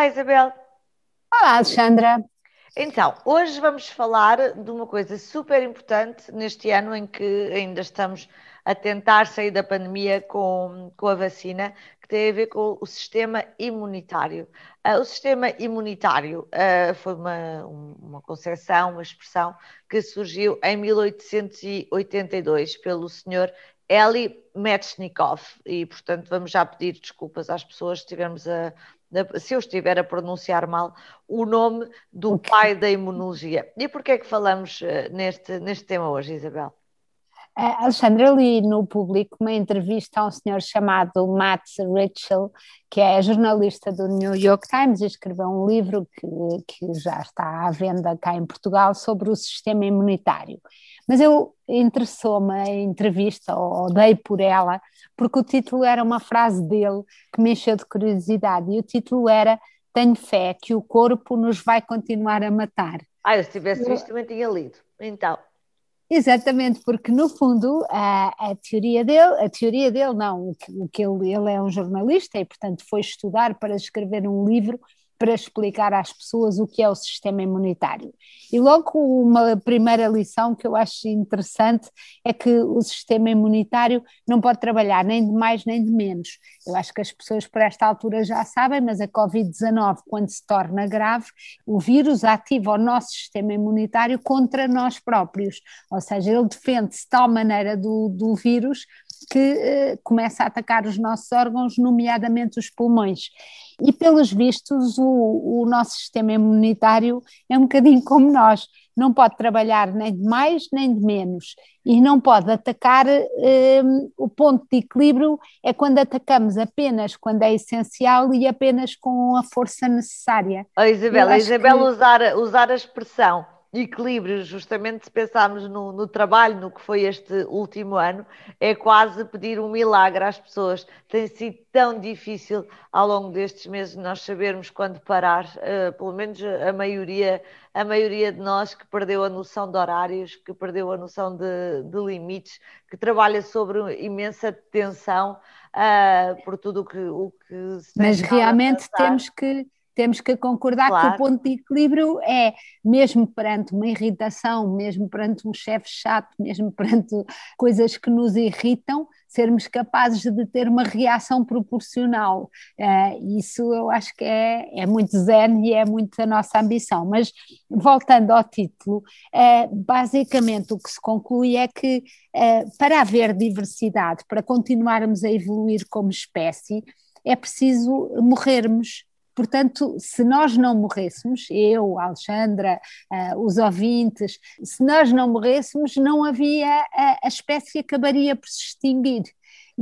Olá, Isabel. Olá, Alexandra. Então, hoje vamos falar de uma coisa super importante neste ano em que ainda estamos a tentar sair da pandemia com, com a vacina, tem a ver com o sistema imunitário. Uh, o sistema imunitário uh, foi uma, uma concepção, uma expressão que surgiu em 1882 pelo senhor Eli Metchnikov, e portanto vamos já pedir desculpas às pessoas se estivermos a, se eu estiver a pronunciar mal, o nome do pai da imunologia. E porquê é que falamos uh, neste, neste tema hoje, Isabel? Uh, Alexandra, eu li no público uma entrevista a um senhor chamado Matt Ritchell, que é jornalista do New York Times e escreveu um livro que, que já está à venda cá em Portugal sobre o sistema imunitário. Mas eu interessou-me a entrevista, ou dei por ela, porque o título era uma frase dele que me encheu de curiosidade, e o título era Tenho fé que o corpo nos vai continuar a matar. Ah, eu se tivesse visto também tinha lido. Então. Exatamente, porque no fundo a, a, teoria dele, a teoria dele não, o que ele, ele é um jornalista e portanto foi estudar para escrever um livro para explicar às pessoas o que é o sistema imunitário. E logo uma primeira lição que eu acho interessante é que o sistema imunitário não pode trabalhar nem de mais nem de menos. Eu acho que as pessoas por esta altura já sabem, mas a Covid-19, quando se torna grave, o vírus ativa o nosso sistema imunitário contra nós próprios, ou seja, ele defende-se de tal maneira do, do vírus que eh, começa a atacar os nossos órgãos, nomeadamente os pulmões. E, pelos vistos, o, o, nosso sistema imunitário é um bocadinho como nós, não pode trabalhar nem de mais nem de menos, e não pode atacar. Eh, o ponto de equilíbrio é quando atacamos apenas quando é essencial e apenas com a força necessária. Oh, Isabel, a Isabel que... usar, usar a expressão equilíbrio, justamente se pensarmos no, no, trabalho, no que foi este último ano, é quase pedir um milagre às pessoas. Tem sido tão difícil ao longo destes meses nós sabermos quando parar, uh, pelo menos a maioria, a maioria de nós que perdeu a noção de horários, que perdeu a noção de, de limites, que trabalha sobre imensa tensão uh, por tudo o que, o que se Mas realmente temos que temos que concordar claro. que o ponto de equilíbrio é, mesmo perante uma irritação, mesmo perante um chefe chato, mesmo perante coisas que nos irritam, sermos capazes de ter uma reação proporcional. Uh, isso eu acho que é, é muito zen e é muito a nossa ambição. Mas voltando ao título, uh, basicamente o que se conclui é que uh, para haver diversidade, para continuarmos a evoluir como espécie, é preciso morrermos Portanto, se nós não morrêssemos, eu, Alexandra, uh, os ouvintes, se nós não morrêssemos, não havia, a, a espécie acabaria por se extinguir.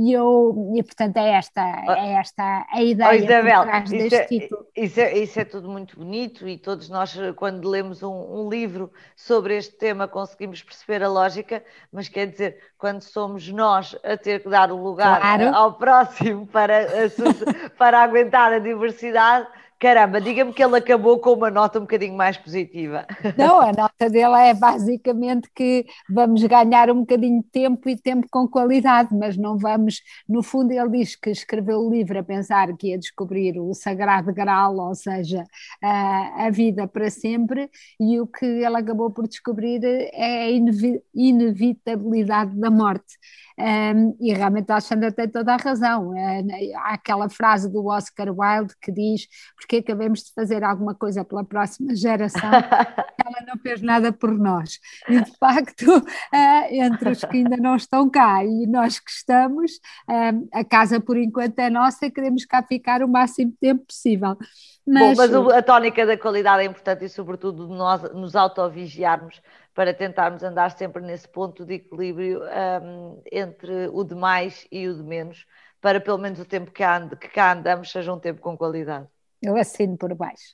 E, eu, e portanto é esta, é esta a ideia oh, Isabel, por deste é, título. Isso é, isso é tudo muito bonito e todos nós, quando lemos um, um, livro sobre este tema, conseguimos perceber a lógica, mas quer dizer, quando somos nós a ter que dar o lugar claro. ao próximo para, para aguentar a diversidade, Caramba, diga-me que ele acabou com uma nota um bocadinho mais positiva. Não, a nota dele é basicamente que vamos ganhar um bocadinho de tempo e tempo com qualidade, mas não vamos. No fundo, ele diz que escreveu o livro a pensar que ia descobrir o sagrado graal, ou seja, a, a vida para sempre, e o que ele acabou por descobrir é a inevitabilidade da morte. Um, e realmente a Alexandra tem toda a razão. É, há aquela frase do Oscar Wilde que diz: porque acabemos de fazer alguma coisa pela próxima geração, ela não fez nada por nós. E de facto, uh, entre os que ainda não estão cá e nós que estamos, uh, a casa por enquanto é nossa e queremos cá ficar o máximo tempo possível. Mas, Bom, mas a tónica da qualidade é importante e, sobretudo, nós nos autovigiarmos para tentarmos andar sempre nesse ponto de equilíbrio um, entre o de mais e o de menos, para pelo menos o tempo que, ande, que cá andamos seja um tempo com qualidade. Eu assino por baixo.